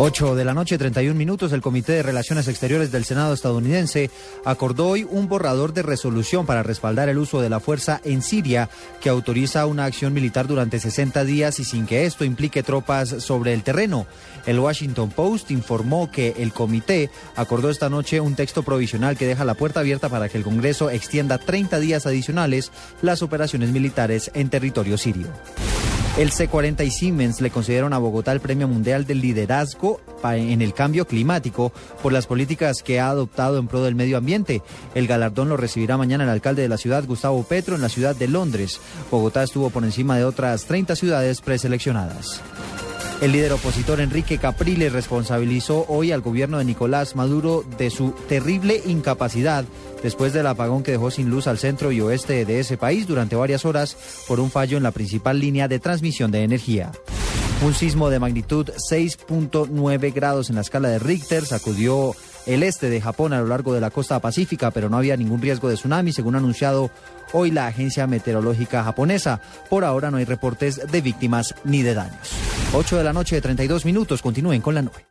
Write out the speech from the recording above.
8 de la noche, 31 minutos, el Comité de Relaciones Exteriores del Senado estadounidense acordó hoy un borrador de resolución para respaldar el uso de la fuerza en Siria que autoriza una acción militar durante 60 días y sin que esto implique tropas sobre el terreno. El Washington Post informó que el comité acordó esta noche un texto provisional que deja la puerta abierta para que el Congreso extienda 30 días adicionales las operaciones militares en territorio sirio. El C40 y Siemens le concedieron a Bogotá el Premio Mundial del Liderazgo en el Cambio Climático por las políticas que ha adoptado en pro del medio ambiente. El galardón lo recibirá mañana el alcalde de la ciudad, Gustavo Petro, en la ciudad de Londres. Bogotá estuvo por encima de otras 30 ciudades preseleccionadas. El líder opositor Enrique Capriles responsabilizó hoy al gobierno de Nicolás Maduro de su terrible incapacidad después del apagón que dejó sin luz al centro y oeste de ese país durante varias horas por un fallo en la principal línea de transmisión de energía. Un sismo de magnitud 6.9 grados en la escala de Richter sacudió el este de Japón a lo largo de la costa pacífica, pero no había ningún riesgo de tsunami, según ha anunciado hoy la agencia meteorológica japonesa. Por ahora no hay reportes de víctimas ni de daños. 8 de la noche, 32 minutos. Continúen con la nube.